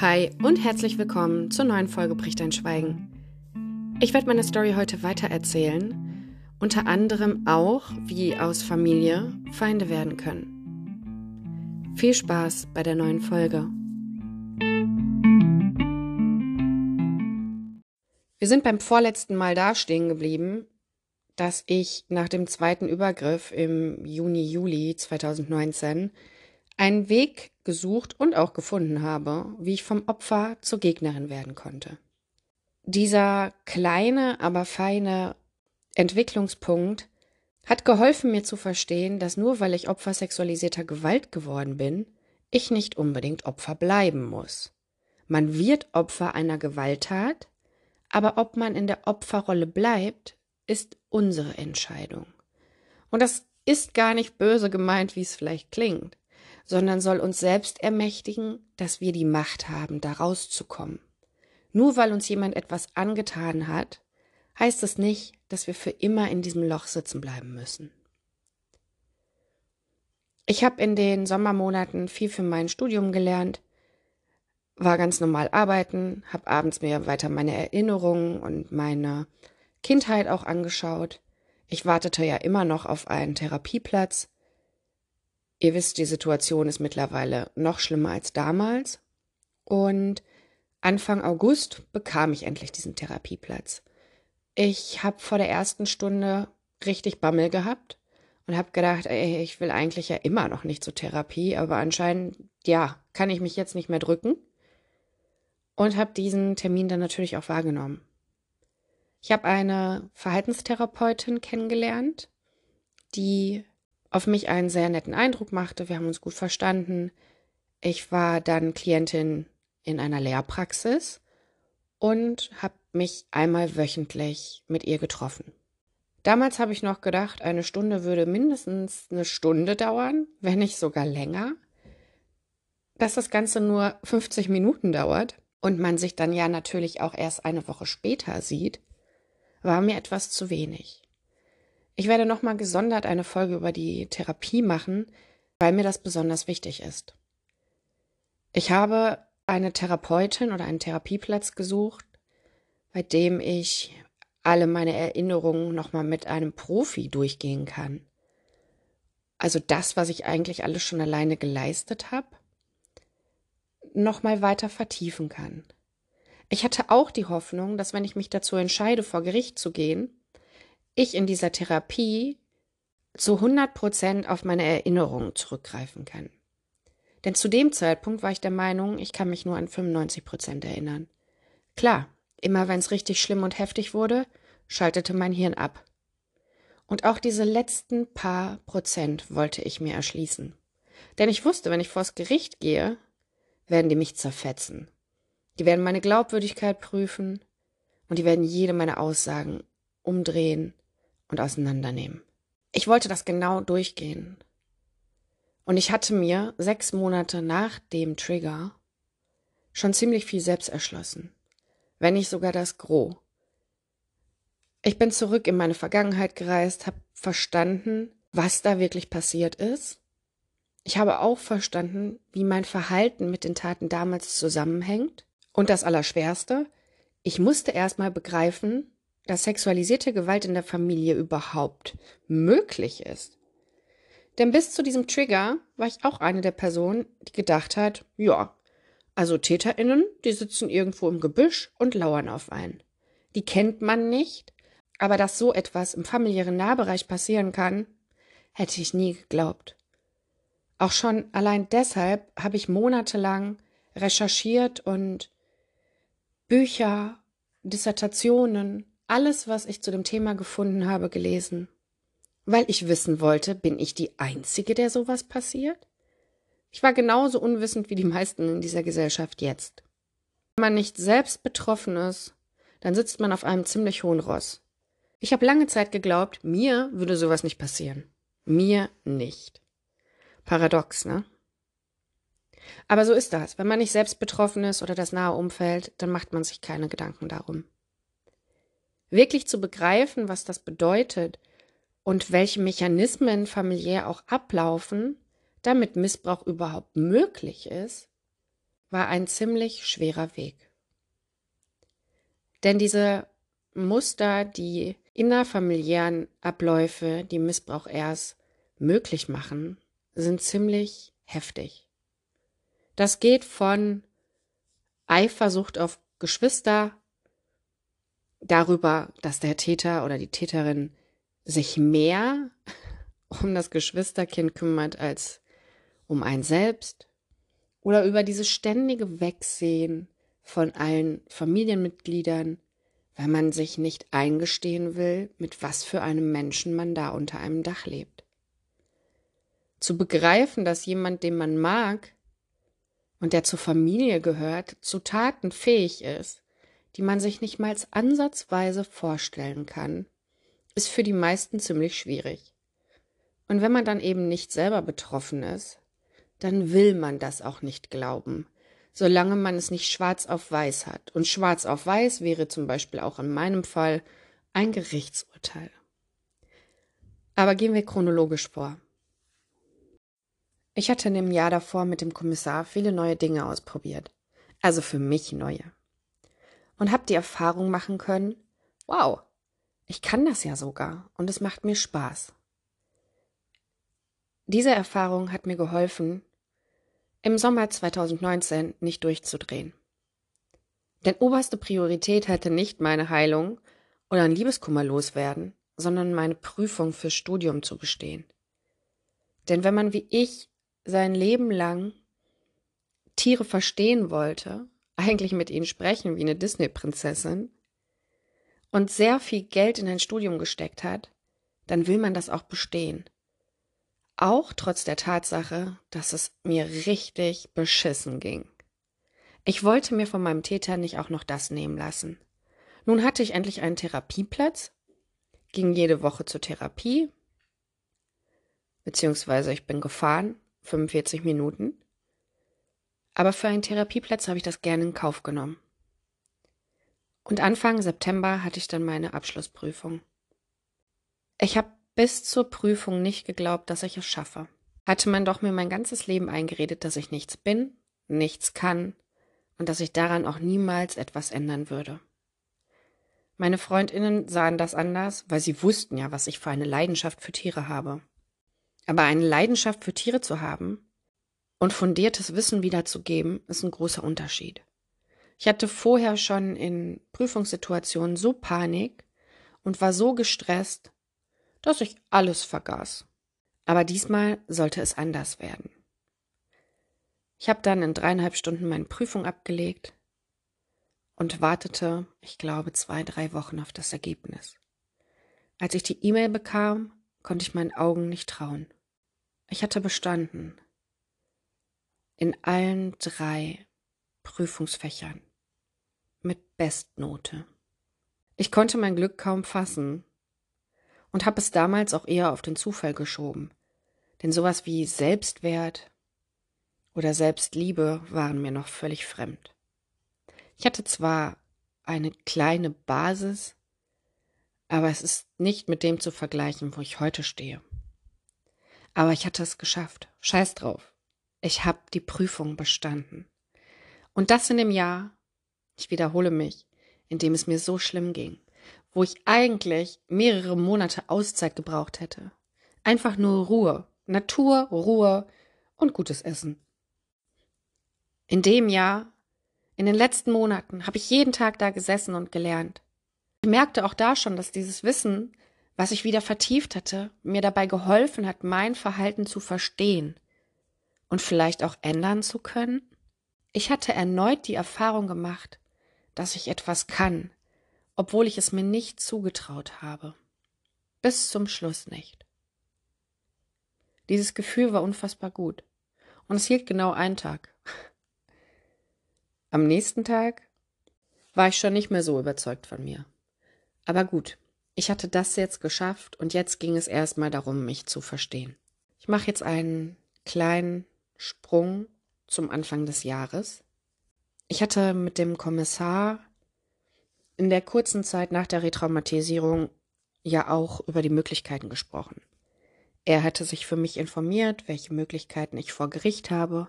Hi und herzlich willkommen zur neuen Folge Bricht ein Schweigen. Ich werde meine Story heute weitererzählen, unter anderem auch, wie aus Familie Feinde werden können. Viel Spaß bei der neuen Folge. Wir sind beim vorletzten Mal da stehen geblieben, dass ich nach dem zweiten Übergriff im Juni, Juli 2019 einen Weg gesucht und auch gefunden habe, wie ich vom Opfer zur Gegnerin werden konnte. Dieser kleine, aber feine Entwicklungspunkt hat geholfen mir zu verstehen, dass nur weil ich Opfer sexualisierter Gewalt geworden bin, ich nicht unbedingt Opfer bleiben muss. Man wird Opfer einer Gewalttat, aber ob man in der Opferrolle bleibt, ist unsere Entscheidung. Und das ist gar nicht böse gemeint, wie es vielleicht klingt sondern soll uns selbst ermächtigen, dass wir die Macht haben, da rauszukommen. Nur weil uns jemand etwas angetan hat, heißt es nicht, dass wir für immer in diesem Loch sitzen bleiben müssen. Ich habe in den Sommermonaten viel für mein Studium gelernt, war ganz normal arbeiten, habe abends mir weiter meine Erinnerungen und meine Kindheit auch angeschaut. Ich wartete ja immer noch auf einen Therapieplatz, Ihr wisst, die Situation ist mittlerweile noch schlimmer als damals. Und Anfang August bekam ich endlich diesen Therapieplatz. Ich habe vor der ersten Stunde richtig Bammel gehabt und habe gedacht, ey, ich will eigentlich ja immer noch nicht zur Therapie, aber anscheinend, ja, kann ich mich jetzt nicht mehr drücken. Und habe diesen Termin dann natürlich auch wahrgenommen. Ich habe eine Verhaltenstherapeutin kennengelernt, die auf mich einen sehr netten Eindruck machte. Wir haben uns gut verstanden. Ich war dann Klientin in einer Lehrpraxis und habe mich einmal wöchentlich mit ihr getroffen. Damals habe ich noch gedacht, eine Stunde würde mindestens eine Stunde dauern, wenn nicht sogar länger. Dass das Ganze nur 50 Minuten dauert und man sich dann ja natürlich auch erst eine Woche später sieht, war mir etwas zu wenig. Ich werde nochmal gesondert eine Folge über die Therapie machen, weil mir das besonders wichtig ist. Ich habe eine Therapeutin oder einen Therapieplatz gesucht, bei dem ich alle meine Erinnerungen nochmal mit einem Profi durchgehen kann. Also das, was ich eigentlich alles schon alleine geleistet habe, nochmal weiter vertiefen kann. Ich hatte auch die Hoffnung, dass wenn ich mich dazu entscheide, vor Gericht zu gehen, ich in dieser Therapie zu 100 Prozent auf meine Erinnerungen zurückgreifen kann. Denn zu dem Zeitpunkt war ich der Meinung, ich kann mich nur an 95 Prozent erinnern. Klar, immer wenn es richtig schlimm und heftig wurde, schaltete mein Hirn ab. Und auch diese letzten paar Prozent wollte ich mir erschließen. Denn ich wusste, wenn ich vors Gericht gehe, werden die mich zerfetzen. Die werden meine Glaubwürdigkeit prüfen und die werden jede meiner Aussagen umdrehen und auseinandernehmen. Ich wollte das genau durchgehen. Und ich hatte mir sechs Monate nach dem Trigger schon ziemlich viel selbst erschlossen, wenn nicht sogar das Gros. Ich bin zurück in meine Vergangenheit gereist, habe verstanden, was da wirklich passiert ist. Ich habe auch verstanden, wie mein Verhalten mit den Taten damals zusammenhängt. Und das Allerschwerste, ich musste erstmal begreifen, dass sexualisierte Gewalt in der Familie überhaupt möglich ist. Denn bis zu diesem Trigger war ich auch eine der Personen, die gedacht hat, ja, also TäterInnen, die sitzen irgendwo im Gebüsch und lauern auf einen. Die kennt man nicht, aber dass so etwas im familiären Nahbereich passieren kann, hätte ich nie geglaubt. Auch schon allein deshalb habe ich monatelang recherchiert und Bücher, Dissertationen, alles, was ich zu dem Thema gefunden habe, gelesen. Weil ich wissen wollte, bin ich die Einzige, der sowas passiert? Ich war genauso unwissend wie die meisten in dieser Gesellschaft jetzt. Wenn man nicht selbst betroffen ist, dann sitzt man auf einem ziemlich hohen Ross. Ich habe lange Zeit geglaubt, mir würde sowas nicht passieren. Mir nicht. Paradox, ne? Aber so ist das. Wenn man nicht selbst betroffen ist oder das nahe Umfeld, dann macht man sich keine Gedanken darum. Wirklich zu begreifen, was das bedeutet und welche Mechanismen familiär auch ablaufen, damit Missbrauch überhaupt möglich ist, war ein ziemlich schwerer Weg. Denn diese Muster, die innerfamiliären Abläufe, die Missbrauch erst möglich machen, sind ziemlich heftig. Das geht von Eifersucht auf Geschwister, darüber, dass der Täter oder die Täterin sich mehr um das Geschwisterkind kümmert als um einen selbst, oder über dieses ständige Wegsehen von allen Familienmitgliedern, weil man sich nicht eingestehen will, mit was für einem Menschen man da unter einem Dach lebt. Zu begreifen, dass jemand, den man mag und der zur Familie gehört, zu Taten fähig ist, die man sich nicht mal ansatzweise vorstellen kann, ist für die meisten ziemlich schwierig. Und wenn man dann eben nicht selber betroffen ist, dann will man das auch nicht glauben, solange man es nicht schwarz auf weiß hat. Und schwarz auf weiß wäre zum Beispiel auch in meinem Fall ein Gerichtsurteil. Aber gehen wir chronologisch vor. Ich hatte in dem Jahr davor mit dem Kommissar viele neue Dinge ausprobiert. Also für mich neue. Und habe die Erfahrung machen können, wow, ich kann das ja sogar und es macht mir Spaß. Diese Erfahrung hat mir geholfen, im Sommer 2019 nicht durchzudrehen. Denn oberste Priorität hatte nicht meine Heilung oder ein Liebeskummer loswerden, sondern meine Prüfung fürs Studium zu bestehen. Denn wenn man wie ich sein Leben lang Tiere verstehen wollte, eigentlich mit ihnen sprechen wie eine Disney-Prinzessin und sehr viel Geld in ein Studium gesteckt hat, dann will man das auch bestehen. Auch trotz der Tatsache, dass es mir richtig beschissen ging. Ich wollte mir von meinem Täter nicht auch noch das nehmen lassen. Nun hatte ich endlich einen Therapieplatz, ging jede Woche zur Therapie, beziehungsweise ich bin gefahren, 45 Minuten. Aber für einen Therapieplatz habe ich das gerne in Kauf genommen. Und Anfang September hatte ich dann meine Abschlussprüfung. Ich habe bis zur Prüfung nicht geglaubt, dass ich es schaffe. Hatte man doch mir mein ganzes Leben eingeredet, dass ich nichts bin, nichts kann und dass ich daran auch niemals etwas ändern würde. Meine Freundinnen sahen das anders, weil sie wussten ja, was ich für eine Leidenschaft für Tiere habe. Aber eine Leidenschaft für Tiere zu haben und fundiertes Wissen wiederzugeben, ist ein großer Unterschied. Ich hatte vorher schon in Prüfungssituationen so Panik und war so gestresst, dass ich alles vergaß. Aber diesmal sollte es anders werden. Ich habe dann in dreieinhalb Stunden meine Prüfung abgelegt und wartete, ich glaube, zwei, drei Wochen auf das Ergebnis. Als ich die E-Mail bekam, konnte ich meinen Augen nicht trauen. Ich hatte bestanden. In allen drei Prüfungsfächern. Mit Bestnote. Ich konnte mein Glück kaum fassen und habe es damals auch eher auf den Zufall geschoben. Denn sowas wie Selbstwert oder Selbstliebe waren mir noch völlig fremd. Ich hatte zwar eine kleine Basis, aber es ist nicht mit dem zu vergleichen, wo ich heute stehe. Aber ich hatte es geschafft. Scheiß drauf. Ich habe die Prüfung bestanden. Und das in dem Jahr, ich wiederhole mich, in dem es mir so schlimm ging wo ich eigentlich mehrere Monate Auszeit gebraucht hätte. Einfach nur Ruhe, Natur, Ruhe und gutes Essen. In dem Jahr, in den letzten Monaten, habe ich jeden Tag da gesessen und gelernt. Ich merkte auch da schon, dass dieses Wissen, was ich wieder vertieft hatte, mir dabei geholfen hat, mein Verhalten zu verstehen und vielleicht auch ändern zu können. Ich hatte erneut die Erfahrung gemacht, dass ich etwas kann, obwohl ich es mir nicht zugetraut habe. Bis zum Schluss nicht. Dieses Gefühl war unfassbar gut. Und es hielt genau einen Tag. Am nächsten Tag war ich schon nicht mehr so überzeugt von mir. Aber gut, ich hatte das jetzt geschafft und jetzt ging es erstmal darum, mich zu verstehen. Ich mache jetzt einen kleinen Sprung zum Anfang des Jahres. Ich hatte mit dem Kommissar in der kurzen Zeit nach der Retraumatisierung ja auch über die Möglichkeiten gesprochen. Er hatte sich für mich informiert, welche Möglichkeiten ich vor Gericht habe.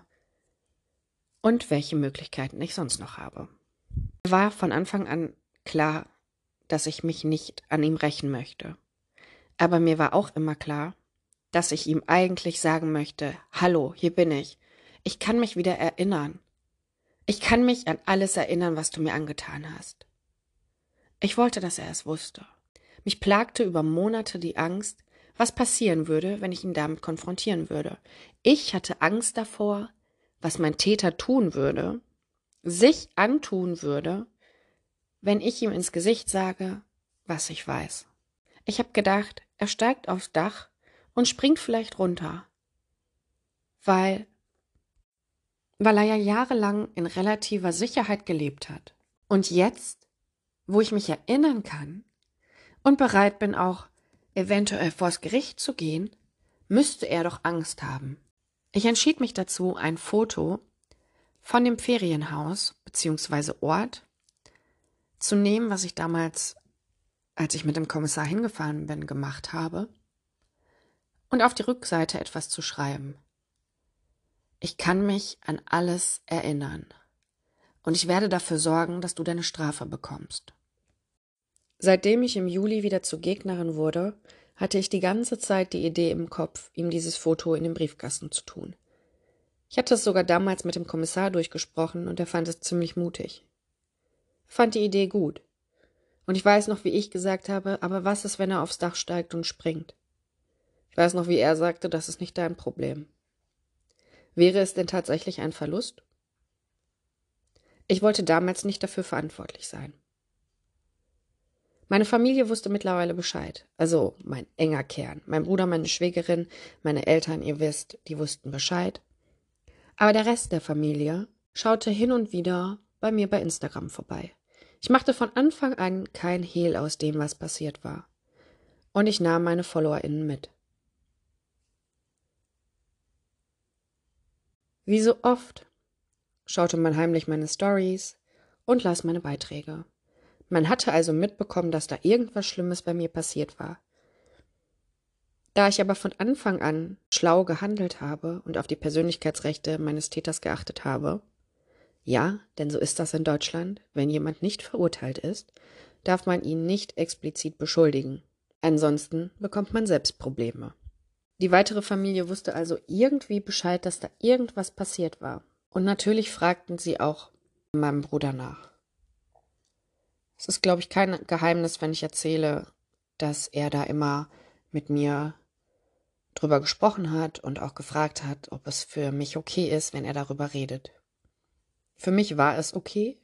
und welche Möglichkeiten ich sonst noch habe. War von Anfang an klar, dass ich mich nicht an ihm rächen möchte. Aber mir war auch immer klar, dass ich ihm eigentlich sagen möchte, Hallo, hier bin ich. Ich kann mich wieder erinnern. Ich kann mich an alles erinnern, was du mir angetan hast. Ich wollte, dass er es wusste. Mich plagte über Monate die Angst, was passieren würde, wenn ich ihn damit konfrontieren würde. Ich hatte Angst davor, was mein Täter tun würde, sich antun würde, wenn ich ihm ins Gesicht sage, was ich weiß. Ich habe gedacht, er steigt aufs Dach und springt vielleicht runter, weil weil er ja jahrelang in relativer Sicherheit gelebt hat. Und jetzt, wo ich mich erinnern kann und bereit bin auch eventuell vors Gericht zu gehen, müsste er doch Angst haben. Ich entschied mich dazu, ein Foto von dem Ferienhaus bzw. Ort zu nehmen, was ich damals, als ich mit dem Kommissar hingefahren bin, gemacht habe, und auf die Rückseite etwas zu schreiben. Ich kann mich an alles erinnern. Und ich werde dafür sorgen, dass du deine Strafe bekommst. Seitdem ich im Juli wieder zur Gegnerin wurde, hatte ich die ganze Zeit die Idee im Kopf, ihm dieses Foto in den Briefkasten zu tun. Ich hatte es sogar damals mit dem Kommissar durchgesprochen und er fand es ziemlich mutig. Er fand die Idee gut. Und ich weiß noch, wie ich gesagt habe, aber was ist, wenn er aufs Dach steigt und springt? Ich weiß noch, wie er sagte, das ist nicht dein Problem. Wäre es denn tatsächlich ein Verlust? Ich wollte damals nicht dafür verantwortlich sein. Meine Familie wusste mittlerweile Bescheid. Also mein enger Kern. Mein Bruder, meine Schwägerin, meine Eltern, ihr wisst, die wussten Bescheid. Aber der Rest der Familie schaute hin und wieder bei mir bei Instagram vorbei. Ich machte von Anfang an kein Hehl aus dem, was passiert war. Und ich nahm meine FollowerInnen mit. Wie so oft schaute man heimlich meine Stories und las meine Beiträge. Man hatte also mitbekommen, dass da irgendwas Schlimmes bei mir passiert war. Da ich aber von Anfang an schlau gehandelt habe und auf die Persönlichkeitsrechte meines Täters geachtet habe, ja, denn so ist das in Deutschland, wenn jemand nicht verurteilt ist, darf man ihn nicht explizit beschuldigen. Ansonsten bekommt man selbst Probleme. Die weitere Familie wusste also irgendwie Bescheid, dass da irgendwas passiert war. Und natürlich fragten sie auch meinem Bruder nach. Es ist, glaube ich, kein Geheimnis, wenn ich erzähle, dass er da immer mit mir drüber gesprochen hat und auch gefragt hat, ob es für mich okay ist, wenn er darüber redet. Für mich war es okay,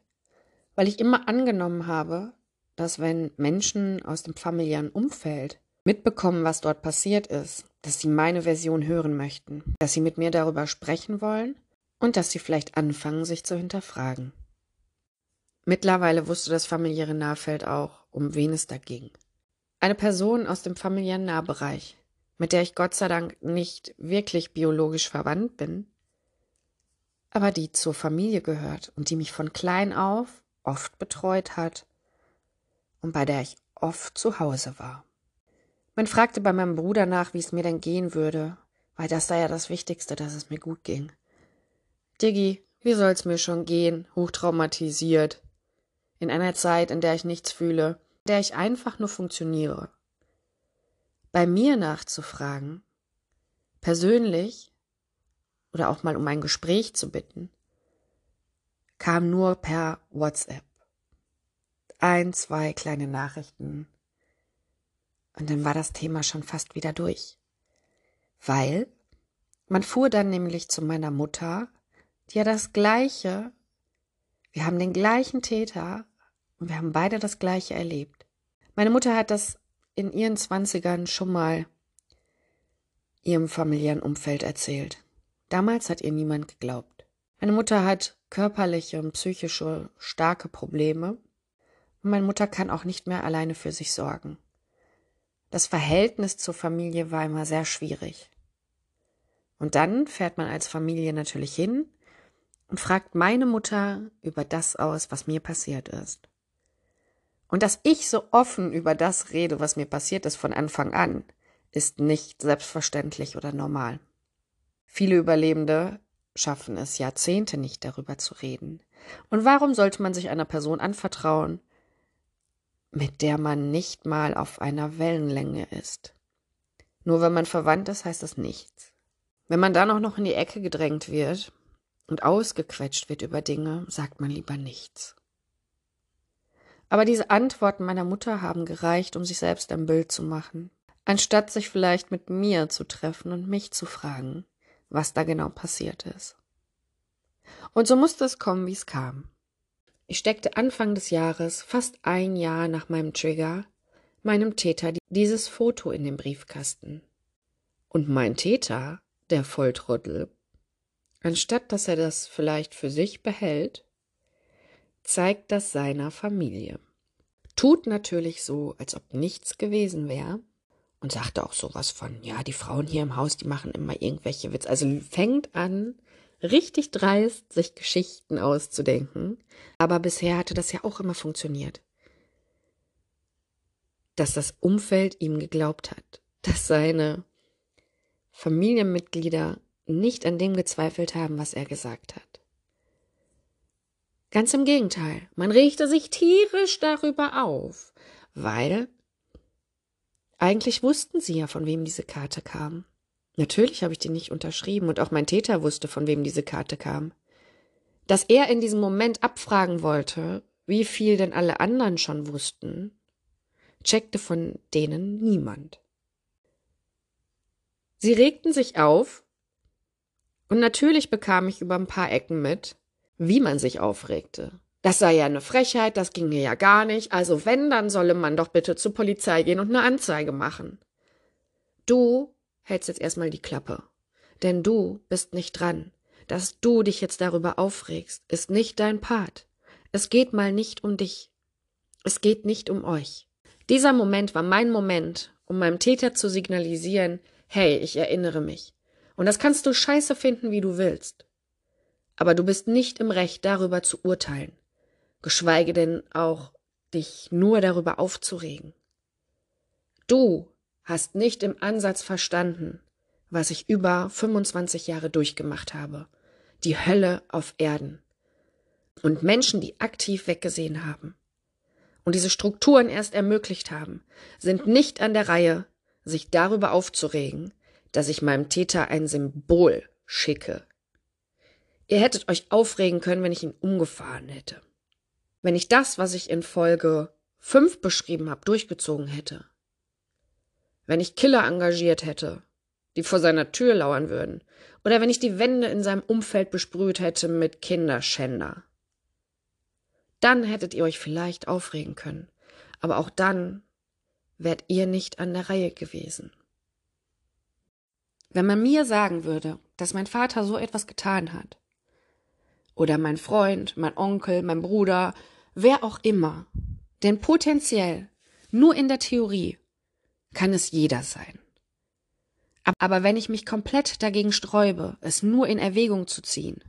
weil ich immer angenommen habe, dass wenn Menschen aus dem familiären Umfeld mitbekommen, was dort passiert ist, dass sie meine Version hören möchten, dass sie mit mir darüber sprechen wollen und dass sie vielleicht anfangen, sich zu hinterfragen. Mittlerweile wusste das familiäre Nahfeld auch, um wen es da ging. Eine Person aus dem familiären Nahbereich, mit der ich Gott sei Dank nicht wirklich biologisch verwandt bin, aber die zur Familie gehört und die mich von klein auf oft betreut hat und bei der ich oft zu Hause war. Man fragte bei meinem Bruder nach, wie es mir denn gehen würde, weil das sei ja das Wichtigste, dass es mir gut ging. Diggi, wie soll's mir schon gehen, hochtraumatisiert, in einer Zeit, in der ich nichts fühle, in der ich einfach nur funktioniere. Bei mir nachzufragen, persönlich oder auch mal um ein Gespräch zu bitten, kam nur per WhatsApp. Ein, zwei kleine Nachrichten und dann war das Thema schon fast wieder durch. Weil man fuhr dann nämlich zu meiner Mutter, die ja das gleiche, wir haben den gleichen Täter und wir haben beide das gleiche erlebt. Meine Mutter hat das in ihren Zwanzigern schon mal ihrem familiären Umfeld erzählt. Damals hat ihr niemand geglaubt. Meine Mutter hat körperliche und psychische starke Probleme und meine Mutter kann auch nicht mehr alleine für sich sorgen. Das Verhältnis zur Familie war immer sehr schwierig. Und dann fährt man als Familie natürlich hin und fragt meine Mutter über das aus, was mir passiert ist. Und dass ich so offen über das rede, was mir passiert ist von Anfang an, ist nicht selbstverständlich oder normal. Viele Überlebende schaffen es Jahrzehnte nicht darüber zu reden. Und warum sollte man sich einer Person anvertrauen, mit der man nicht mal auf einer Wellenlänge ist? Nur wenn man verwandt ist, heißt das nichts. Wenn man dann auch noch in die Ecke gedrängt wird und ausgequetscht wird über Dinge, sagt man lieber nichts. Aber diese Antworten meiner Mutter haben gereicht, um sich selbst ein Bild zu machen, anstatt sich vielleicht mit mir zu treffen und mich zu fragen, was da genau passiert ist. Und so musste es kommen, wie es kam. Ich steckte Anfang des Jahres, fast ein Jahr nach meinem Trigger, meinem Täter dieses Foto in den Briefkasten. Und mein Täter, der Volltrottel, anstatt dass er das vielleicht für sich behält, zeigt das seiner Familie. Tut natürlich so, als ob nichts gewesen wäre und sagte auch sowas von, ja, die Frauen hier im Haus, die machen immer irgendwelche Witze. Also fängt an, richtig dreist, sich Geschichten auszudenken. Aber bisher hatte das ja auch immer funktioniert. Dass das Umfeld ihm geglaubt hat, dass seine Familienmitglieder nicht an dem gezweifelt haben, was er gesagt hat. Ganz im Gegenteil, man regte sich tierisch darüber auf, weil eigentlich wussten sie ja, von wem diese Karte kam. Natürlich habe ich die nicht unterschrieben und auch mein Täter wusste, von wem diese Karte kam. Dass er in diesem Moment abfragen wollte, wie viel denn alle anderen schon wussten, checkte von denen niemand. Sie regten sich auf, und natürlich bekam ich über ein paar Ecken mit, wie man sich aufregte. Das sei ja eine Frechheit, das ginge ja gar nicht, also wenn, dann solle man doch bitte zur Polizei gehen und eine Anzeige machen. Du hältst jetzt erstmal die Klappe. Denn du bist nicht dran. Dass du dich jetzt darüber aufregst, ist nicht dein Part. Es geht mal nicht um dich. Es geht nicht um euch. Dieser Moment war mein Moment, um meinem Täter zu signalisieren, hey, ich erinnere mich. Und das kannst du scheiße finden, wie du willst aber du bist nicht im Recht, darüber zu urteilen, geschweige denn auch dich nur darüber aufzuregen. Du hast nicht im Ansatz verstanden, was ich über 25 Jahre durchgemacht habe. Die Hölle auf Erden. Und Menschen, die aktiv weggesehen haben und diese Strukturen erst ermöglicht haben, sind nicht an der Reihe, sich darüber aufzuregen, dass ich meinem Täter ein Symbol schicke, Ihr hättet euch aufregen können, wenn ich ihn umgefahren hätte. Wenn ich das, was ich in Folge 5 beschrieben habe, durchgezogen hätte. Wenn ich Killer engagiert hätte, die vor seiner Tür lauern würden. Oder wenn ich die Wände in seinem Umfeld besprüht hätte mit Kinderschänder. Dann hättet ihr euch vielleicht aufregen können. Aber auch dann wärt ihr nicht an der Reihe gewesen. Wenn man mir sagen würde, dass mein Vater so etwas getan hat, oder mein Freund, mein Onkel, mein Bruder, wer auch immer. Denn potenziell, nur in der Theorie, kann es jeder sein. Aber wenn ich mich komplett dagegen sträube, es nur in Erwägung zu ziehen,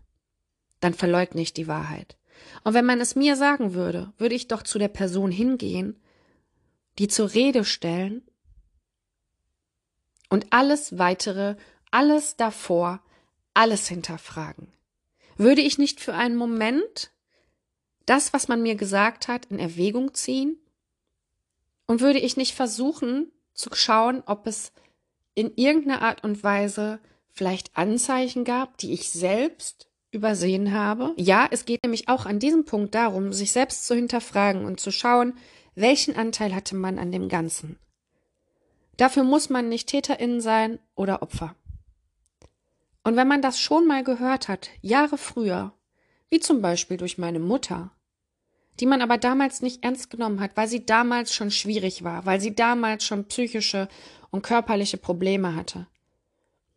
dann verleugne ich die Wahrheit. Und wenn man es mir sagen würde, würde ich doch zu der Person hingehen, die zur Rede stellen und alles weitere, alles davor, alles hinterfragen. Würde ich nicht für einen Moment das, was man mir gesagt hat, in Erwägung ziehen? Und würde ich nicht versuchen zu schauen, ob es in irgendeiner Art und Weise vielleicht Anzeichen gab, die ich selbst übersehen habe? Ja, es geht nämlich auch an diesem Punkt darum, sich selbst zu hinterfragen und zu schauen, welchen Anteil hatte man an dem Ganzen. Dafür muss man nicht Täterin sein oder Opfer. Und wenn man das schon mal gehört hat, Jahre früher, wie zum Beispiel durch meine Mutter, die man aber damals nicht ernst genommen hat, weil sie damals schon schwierig war, weil sie damals schon psychische und körperliche Probleme hatte.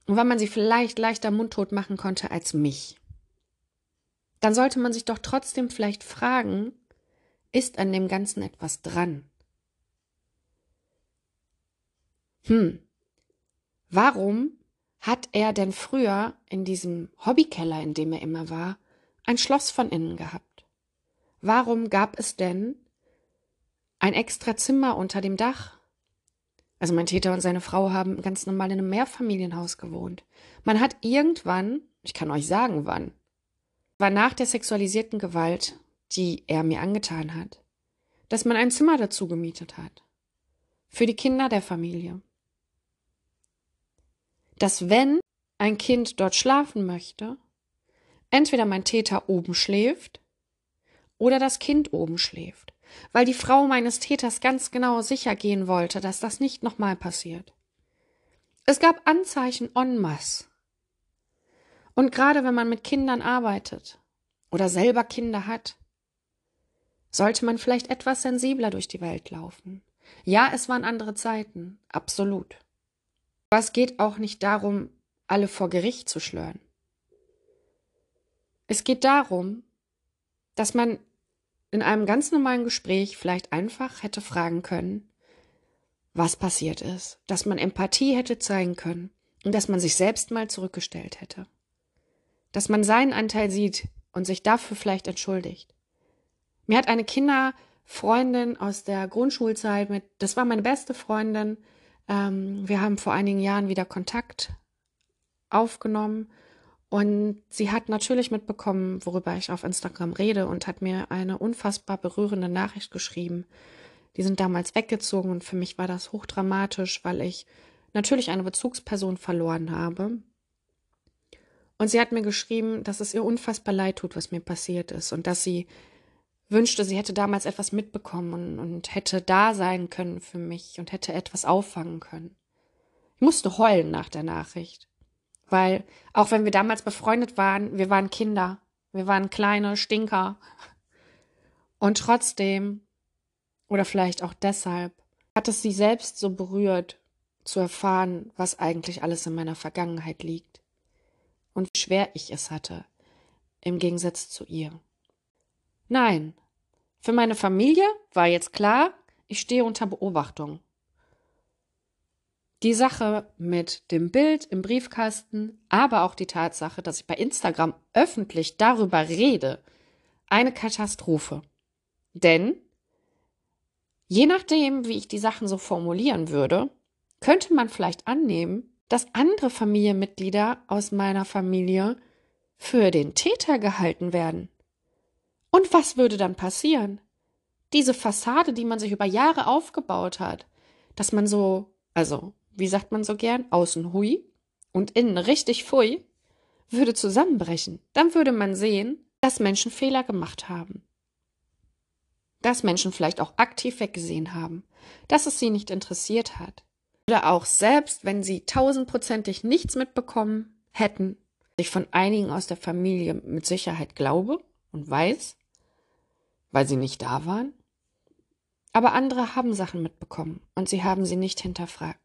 Und weil man sie vielleicht leichter mundtot machen konnte als mich. Dann sollte man sich doch trotzdem vielleicht fragen, ist an dem Ganzen etwas dran? Hm. Warum hat er denn früher in diesem Hobbykeller, in dem er immer war, ein Schloss von innen gehabt? Warum gab es denn ein extra Zimmer unter dem Dach? Also mein Täter und seine Frau haben ganz normal in einem Mehrfamilienhaus gewohnt. Man hat irgendwann Ich kann euch sagen, wann. War nach der sexualisierten Gewalt, die er mir angetan hat, dass man ein Zimmer dazu gemietet hat. Für die Kinder der Familie. Dass wenn ein Kind dort schlafen möchte, entweder mein Täter oben schläft oder das Kind oben schläft, weil die Frau meines Täters ganz genau sicher gehen wollte, dass das nicht nochmal passiert. Es gab Anzeichen en masse. Und gerade wenn man mit Kindern arbeitet oder selber Kinder hat, sollte man vielleicht etwas sensibler durch die Welt laufen. Ja, es waren andere Zeiten, absolut. Aber es geht auch nicht darum, alle vor Gericht zu schlören. Es geht darum, dass man in einem ganz normalen Gespräch vielleicht einfach hätte fragen können, was passiert ist, dass man Empathie hätte zeigen können und dass man sich selbst mal zurückgestellt hätte. Dass man seinen Anteil sieht und sich dafür vielleicht entschuldigt. Mir hat eine Kinderfreundin aus der Grundschulzeit mit, das war meine beste Freundin, ähm, wir haben vor einigen Jahren wieder Kontakt aufgenommen und sie hat natürlich mitbekommen, worüber ich auf Instagram rede und hat mir eine unfassbar berührende Nachricht geschrieben. Die sind damals weggezogen und für mich war das hochdramatisch, weil ich natürlich eine Bezugsperson verloren habe. Und sie hat mir geschrieben, dass es ihr unfassbar leid tut, was mir passiert ist und dass sie wünschte, sie hätte damals etwas mitbekommen und, und hätte da sein können für mich und hätte etwas auffangen können. Ich musste heulen nach der Nachricht. Weil auch wenn wir damals befreundet waren, wir waren Kinder, wir waren kleine Stinker. Und trotzdem, oder vielleicht auch deshalb, hat es sie selbst so berührt, zu erfahren, was eigentlich alles in meiner Vergangenheit liegt. Und wie schwer ich es hatte, im Gegensatz zu ihr. Nein, für meine Familie war jetzt klar, ich stehe unter Beobachtung. Die Sache mit dem Bild im Briefkasten, aber auch die Tatsache, dass ich bei Instagram öffentlich darüber rede, eine Katastrophe. Denn je nachdem, wie ich die Sachen so formulieren würde, könnte man vielleicht annehmen, dass andere Familienmitglieder aus meiner Familie für den Täter gehalten werden. Und was würde dann passieren? Diese Fassade, die man sich über Jahre aufgebaut hat, dass man so, also wie sagt man so gern, außen hui und innen richtig pfui, würde zusammenbrechen. Dann würde man sehen, dass Menschen Fehler gemacht haben. Dass Menschen vielleicht auch aktiv weggesehen haben, dass es sie nicht interessiert hat. Oder auch selbst, wenn sie tausendprozentig nichts mitbekommen hätten, ich von einigen aus der Familie mit Sicherheit glaube und weiß, weil sie nicht da waren. Aber andere haben Sachen mitbekommen und sie haben sie nicht hinterfragt.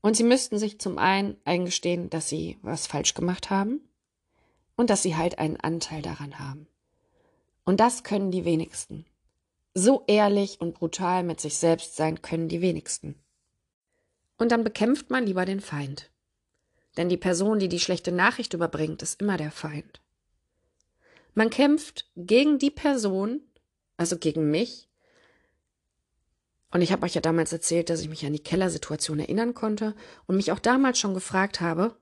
Und sie müssten sich zum einen eingestehen, dass sie was falsch gemacht haben und dass sie halt einen Anteil daran haben. Und das können die wenigsten. So ehrlich und brutal mit sich selbst sein können die wenigsten. Und dann bekämpft man lieber den Feind. Denn die Person, die die schlechte Nachricht überbringt, ist immer der Feind. Man kämpft gegen die Person, also gegen mich, und ich habe euch ja damals erzählt, dass ich mich an die Kellersituation erinnern konnte und mich auch damals schon gefragt habe,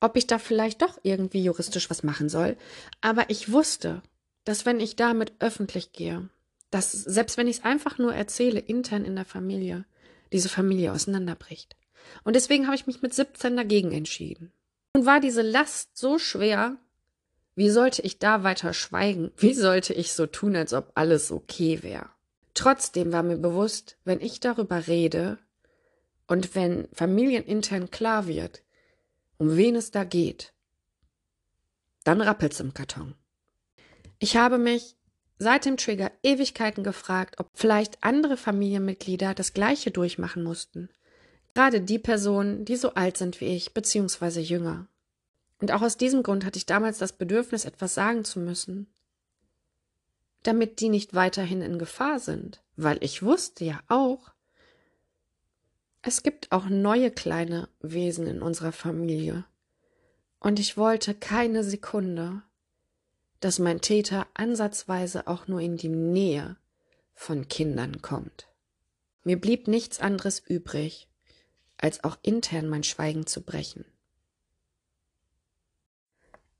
ob ich da vielleicht doch irgendwie juristisch was machen soll. Aber ich wusste, dass wenn ich damit öffentlich gehe, dass selbst wenn ich es einfach nur erzähle, intern in der Familie, diese Familie auseinanderbricht. Und deswegen habe ich mich mit 17 dagegen entschieden. Und war diese Last so schwer, wie sollte ich da weiter schweigen? Wie sollte ich so tun, als ob alles okay wäre? Trotzdem war mir bewusst, wenn ich darüber rede und wenn familienintern klar wird, um wen es da geht, dann rappelt's im Karton. Ich habe mich seit dem Trigger Ewigkeiten gefragt, ob vielleicht andere Familienmitglieder das Gleiche durchmachen mussten. Gerade die Personen, die so alt sind wie ich, beziehungsweise jünger. Und auch aus diesem Grund hatte ich damals das Bedürfnis, etwas sagen zu müssen damit die nicht weiterhin in Gefahr sind, weil ich wusste ja auch, es gibt auch neue kleine Wesen in unserer Familie. Und ich wollte keine Sekunde, dass mein Täter ansatzweise auch nur in die Nähe von Kindern kommt. Mir blieb nichts anderes übrig, als auch intern mein Schweigen zu brechen.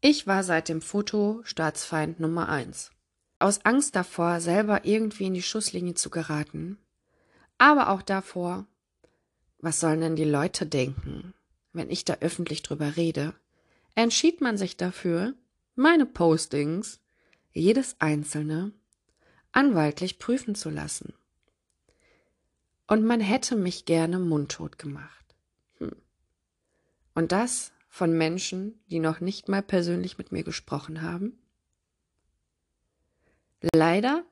Ich war seit dem Foto Staatsfeind Nummer eins. Aus Angst davor, selber irgendwie in die Schusslinie zu geraten, aber auch davor, was sollen denn die Leute denken, wenn ich da öffentlich drüber rede, entschied man sich dafür, meine Postings, jedes einzelne, anwaltlich prüfen zu lassen. Und man hätte mich gerne mundtot gemacht. Hm. Und das von Menschen, die noch nicht mal persönlich mit mir gesprochen haben? Leider,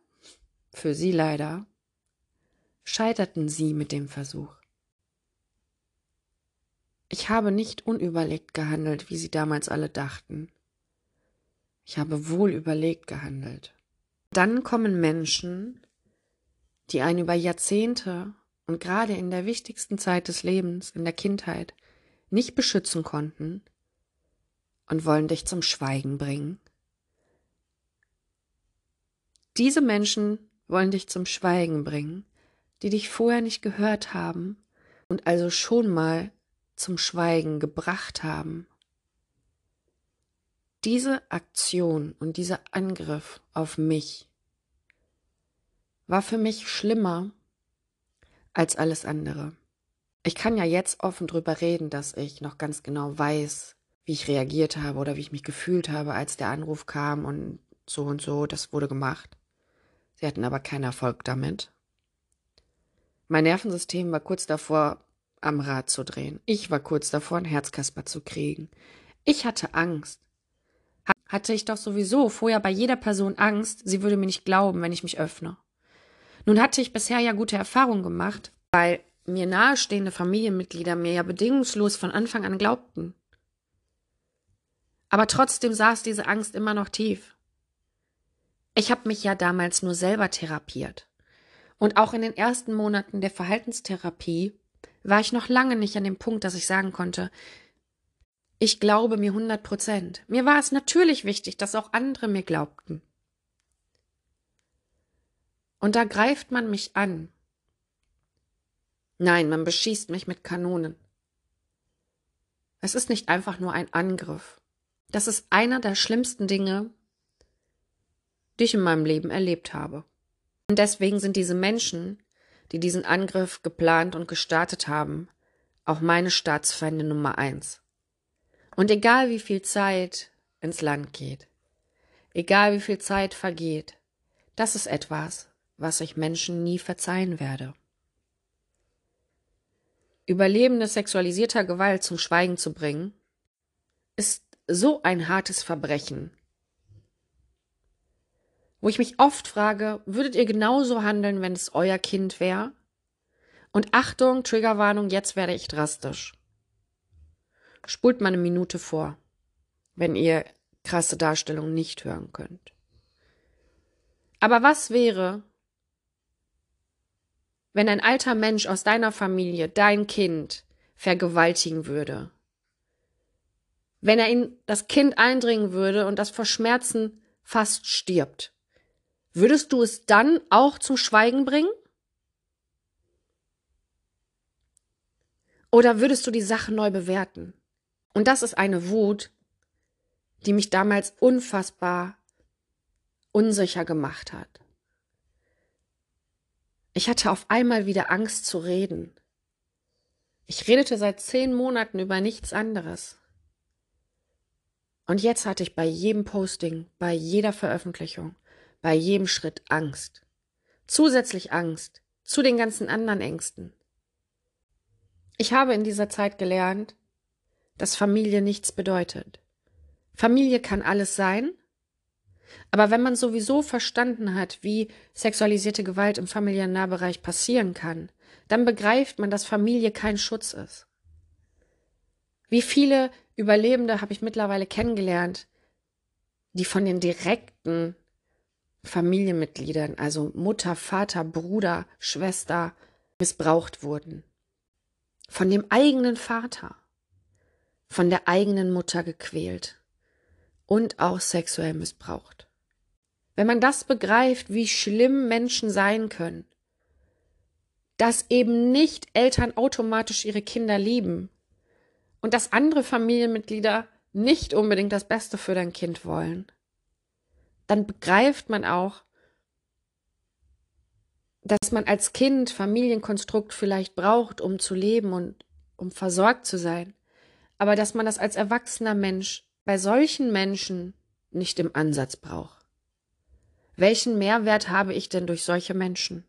für sie leider, scheiterten sie mit dem Versuch. Ich habe nicht unüberlegt gehandelt, wie sie damals alle dachten. Ich habe wohl überlegt gehandelt. Dann kommen Menschen, die einen über Jahrzehnte und gerade in der wichtigsten Zeit des Lebens, in der Kindheit, nicht beschützen konnten und wollen dich zum Schweigen bringen. Diese Menschen wollen dich zum Schweigen bringen, die dich vorher nicht gehört haben und also schon mal zum Schweigen gebracht haben. Diese Aktion und dieser Angriff auf mich war für mich schlimmer als alles andere. Ich kann ja jetzt offen drüber reden, dass ich noch ganz genau weiß, wie ich reagiert habe oder wie ich mich gefühlt habe, als der Anruf kam und so und so, das wurde gemacht. Sie hatten aber keinen Erfolg damit. Mein Nervensystem war kurz davor, am Rad zu drehen. Ich war kurz davor, ein Herzkasper zu kriegen. Ich hatte Angst. Hatte ich doch sowieso vorher bei jeder Person Angst, sie würde mir nicht glauben, wenn ich mich öffne. Nun hatte ich bisher ja gute Erfahrungen gemacht, weil mir nahestehende Familienmitglieder mir ja bedingungslos von Anfang an glaubten. Aber trotzdem saß diese Angst immer noch tief. Ich habe mich ja damals nur selber therapiert. Und auch in den ersten Monaten der Verhaltenstherapie war ich noch lange nicht an dem Punkt, dass ich sagen konnte, ich glaube mir hundert Prozent. Mir war es natürlich wichtig, dass auch andere mir glaubten. Und da greift man mich an. Nein, man beschießt mich mit Kanonen. Es ist nicht einfach nur ein Angriff. Das ist einer der schlimmsten Dinge, die ich in meinem Leben erlebt habe. Und deswegen sind diese Menschen, die diesen Angriff geplant und gestartet haben, auch meine Staatsfeinde Nummer eins. Und egal wie viel Zeit ins Land geht, egal wie viel Zeit vergeht, das ist etwas, was ich Menschen nie verzeihen werde. Überlebende sexualisierter Gewalt zum Schweigen zu bringen, ist so ein hartes Verbrechen, wo ich mich oft frage, würdet ihr genauso handeln, wenn es euer Kind wäre? Und Achtung, Triggerwarnung, jetzt werde ich drastisch. Spult mal eine Minute vor, wenn ihr krasse Darstellungen nicht hören könnt. Aber was wäre, wenn ein alter Mensch aus deiner Familie dein Kind vergewaltigen würde? Wenn er in das Kind eindringen würde und das vor Schmerzen fast stirbt? Würdest du es dann auch zum Schweigen bringen? Oder würdest du die Sache neu bewerten? Und das ist eine Wut, die mich damals unfassbar unsicher gemacht hat. Ich hatte auf einmal wieder Angst zu reden. Ich redete seit zehn Monaten über nichts anderes. Und jetzt hatte ich bei jedem Posting, bei jeder Veröffentlichung bei jedem Schritt Angst. Zusätzlich Angst zu den ganzen anderen Ängsten. Ich habe in dieser Zeit gelernt, dass Familie nichts bedeutet. Familie kann alles sein, aber wenn man sowieso verstanden hat, wie sexualisierte Gewalt im familiären Nahbereich passieren kann, dann begreift man, dass Familie kein Schutz ist. Wie viele Überlebende habe ich mittlerweile kennengelernt, die von den direkten Familienmitgliedern, also Mutter, Vater, Bruder, Schwester, missbraucht wurden. Von dem eigenen Vater, von der eigenen Mutter gequält und auch sexuell missbraucht. Wenn man das begreift, wie schlimm Menschen sein können, dass eben nicht Eltern automatisch ihre Kinder lieben und dass andere Familienmitglieder nicht unbedingt das Beste für dein Kind wollen, dann begreift man auch, dass man als Kind Familienkonstrukt vielleicht braucht, um zu leben und um versorgt zu sein, aber dass man das als erwachsener Mensch bei solchen Menschen nicht im Ansatz braucht. Welchen Mehrwert habe ich denn durch solche Menschen?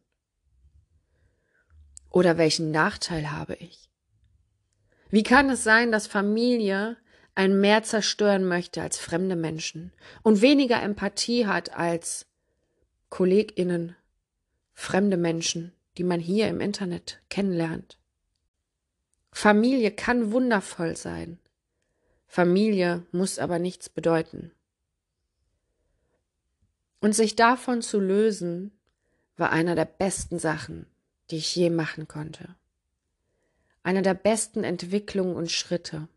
Oder welchen Nachteil habe ich? Wie kann es sein, dass Familie ein mehr zerstören möchte als fremde Menschen und weniger Empathie hat als Kolleginnen, fremde Menschen, die man hier im Internet kennenlernt? Familie kann wundervoll sein. Familie muss aber nichts bedeuten. Und sich davon zu lösen, war einer der besten Sachen, die ich je machen konnte. Einer der besten Entwicklungen und Schritte.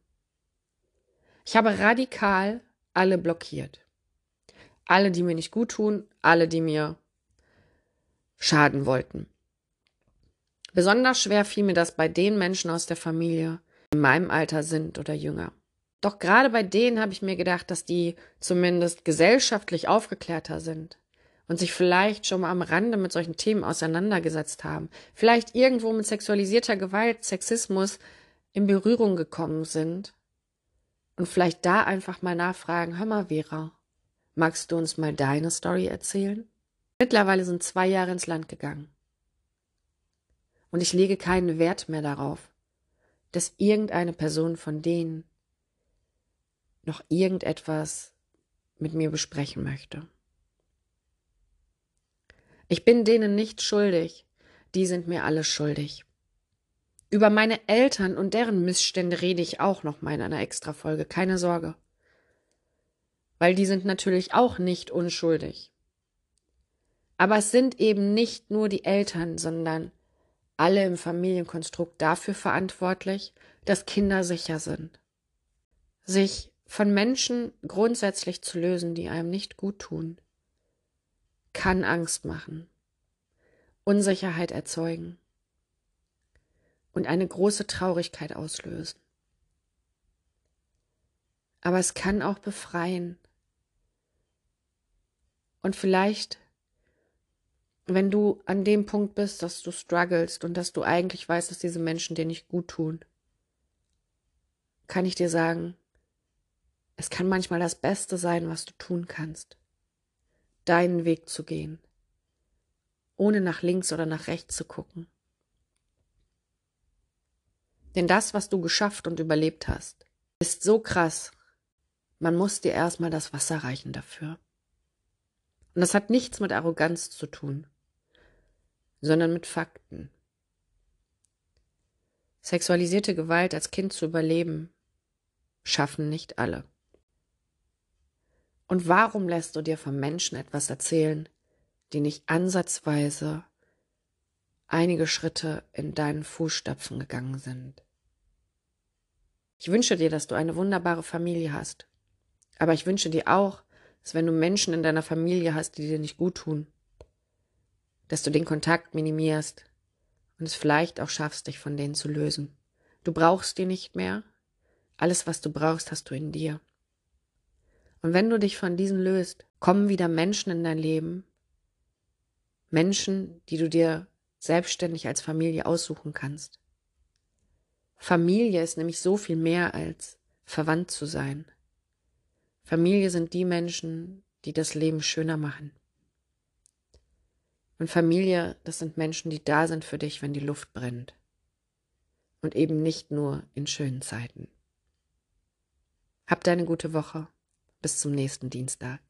Ich habe radikal alle blockiert. Alle, die mir nicht gut tun, alle, die mir schaden wollten. Besonders schwer fiel mir das bei den Menschen aus der Familie, die in meinem Alter sind oder jünger. Doch gerade bei denen habe ich mir gedacht, dass die zumindest gesellschaftlich aufgeklärter sind und sich vielleicht schon mal am Rande mit solchen Themen auseinandergesetzt haben, vielleicht irgendwo mit sexualisierter Gewalt, Sexismus in Berührung gekommen sind und vielleicht da einfach mal nachfragen, hör mal Vera, magst du uns mal deine Story erzählen? Mittlerweile sind zwei Jahre ins Land gegangen. Und ich lege keinen Wert mehr darauf, dass irgendeine Person von denen noch irgendetwas mit mir besprechen möchte. Ich bin denen nicht schuldig, die sind mir alle schuldig. Über meine Eltern und deren Missstände rede ich auch noch mal in einer Extrafolge, keine Sorge. Weil die sind natürlich auch nicht unschuldig. Aber es sind eben nicht nur die Eltern, sondern alle im Familienkonstrukt dafür verantwortlich, dass Kinder sicher sind. Sich von Menschen grundsätzlich zu lösen, die einem nicht gut tun, kann Angst machen, Unsicherheit erzeugen und eine große Traurigkeit auslösen. Aber es kann auch befreien. Und vielleicht, wenn du an dem Punkt bist, dass du strugglest und dass du eigentlich weißt, dass diese Menschen dir nicht gut tun, kann ich dir sagen, es kann manchmal das Beste sein, was du tun kannst, deinen Weg zu gehen, ohne nach links oder nach rechts zu gucken. Denn das, was du geschafft und überlebt hast, ist so krass. Man muss dir erstmal das Wasser reichen dafür. Und das hat nichts mit Arroganz zu tun, sondern mit Fakten. Sexualisierte Gewalt als Kind zu überleben, schaffen nicht alle. Und warum lässt du dir von Menschen etwas erzählen, die nicht ansatzweise einige Schritte in deinen Fußstapfen gegangen sind. Ich wünsche dir, dass du eine wunderbare Familie hast. Aber ich wünsche dir auch, dass wenn du Menschen in deiner Familie hast, die dir nicht gut tun, dass du den Kontakt minimierst und es vielleicht auch schaffst, dich von denen zu lösen. Du brauchst die nicht mehr. Alles, was du brauchst, hast du in dir. Und wenn du dich von diesen löst, kommen wieder Menschen in dein Leben. Menschen, die du dir selbstständig als Familie aussuchen kannst. Familie ist nämlich so viel mehr als verwandt zu sein. Familie sind die Menschen, die das Leben schöner machen. Und Familie, das sind Menschen, die da sind für dich, wenn die Luft brennt. Und eben nicht nur in schönen Zeiten. Habt eine gute Woche. Bis zum nächsten Dienstag.